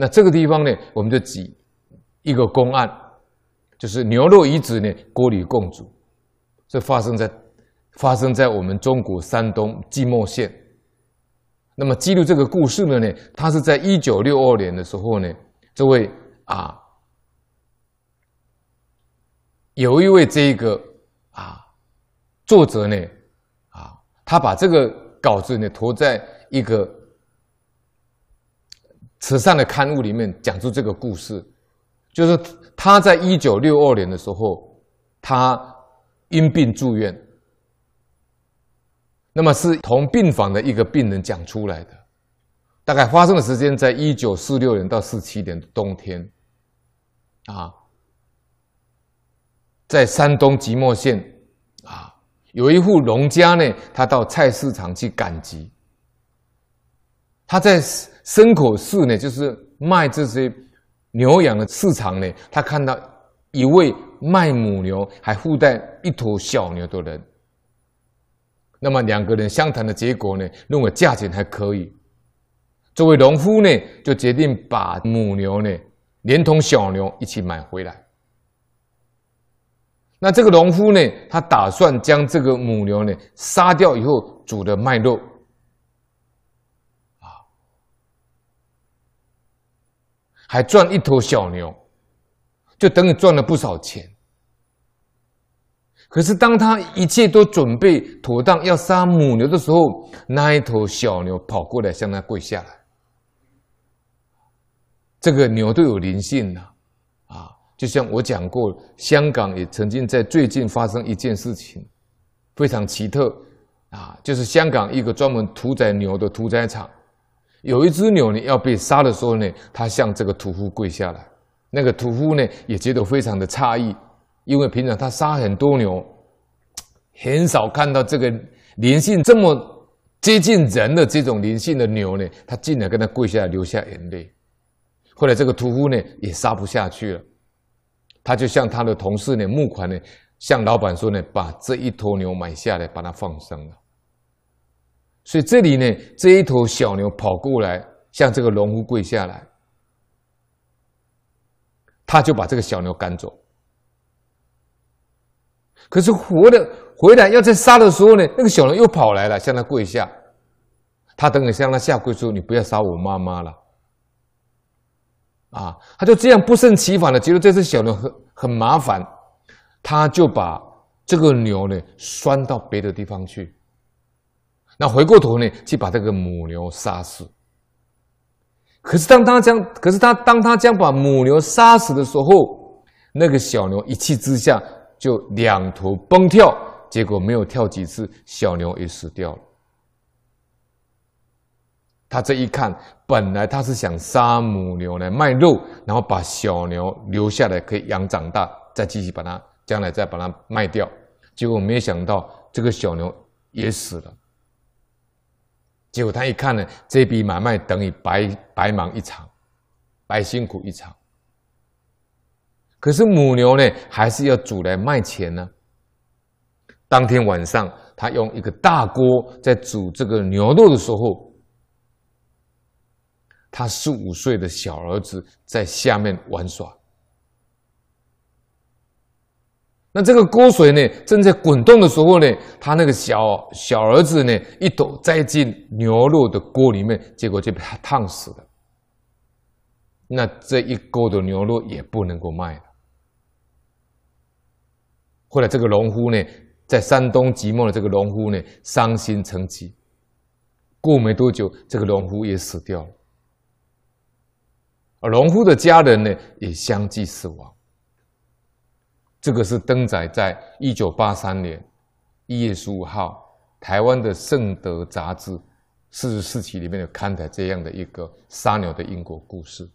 那这个地方呢，我们就举一个公案，就是牛肉遗址呢，锅里共煮，这发生在发生在我们中国山东即墨县。那么记录这个故事的呢，他是在一九六二年的时候呢，这位啊，有一位这个啊作者呢，啊，他把这个稿子呢投在一个慈善的刊物里面，讲述这个故事，就是他在一九六二年的时候，他因病住院。那么是同病房的一个病人讲出来的，大概发生的时间在一九四六年到四七年的冬天，啊，在山东即墨县啊，有一户农家呢，他到菜市场去赶集，他在牲口市呢，就是卖这些牛羊的市场呢，他看到一位卖母牛还附带一头小牛的人。那么两个人相谈的结果呢，认为价钱还可以。这位农夫呢，就决定把母牛呢，连同小牛一起买回来。那这个农夫呢，他打算将这个母牛呢杀掉以后煮的卖肉，还赚一头小牛，就等于赚了不少钱。可是，当他一切都准备妥当要杀母牛的时候，那一头小牛跑过来向他跪下来。这个牛都有灵性了啊！就像我讲过，香港也曾经在最近发生一件事情，非常奇特啊！就是香港一个专门屠宰牛的屠宰场，有一只牛呢要被杀的时候呢，他向这个屠夫跪下来，那个屠夫呢也觉得非常的诧异。因为平常他杀很多牛，很少看到这个灵性这么接近人的这种灵性的牛呢，他竟然跟他跪下来流下眼泪。后来这个屠夫呢也杀不下去了，他就向他的同事呢募款呢，向老板说呢，把这一头牛买下来，把它放生了。所以这里呢，这一头小牛跑过来向这个农夫跪下来，他就把这个小牛赶走。可是活的回来要再杀的时候呢，那个小牛又跑来了，向他跪下。他等于向他下跪说：“你不要杀我妈妈了。”啊，他就这样不胜其烦的觉得这只小牛很很麻烦，他就把这个牛呢拴到别的地方去。那回过头呢，去把这个母牛杀死。可是当他将，可是他当他将把母牛杀死的时候，那个小牛一气之下。就两头蹦跳，结果没有跳几次，小牛也死掉了。他这一看，本来他是想杀母牛来卖肉，然后把小牛留下来可以养长大，再继续把它将来再把它卖掉。结果没有想到这个小牛也死了。结果他一看呢，这笔买卖等于白白忙一场，白辛苦一场。可是母牛呢，还是要煮来卖钱呢。当天晚上，他用一个大锅在煮这个牛肉的时候，他十五岁的小儿子在下面玩耍。那这个锅水呢，正在滚动的时候呢，他那个小小儿子呢，一头栽进牛肉的锅里面，结果就被他烫死了。那这一锅的牛肉也不能够卖了。后来，这个农夫呢，在山东即墨的这个农夫呢，伤心成疾。过没多久，这个农夫也死掉了，而农夫的家人呢，也相继死亡。这个是登载在一九八三年一月十五号台湾的《圣德》杂志四十四期里面有刊载这样的一个杀鸟的因果故事。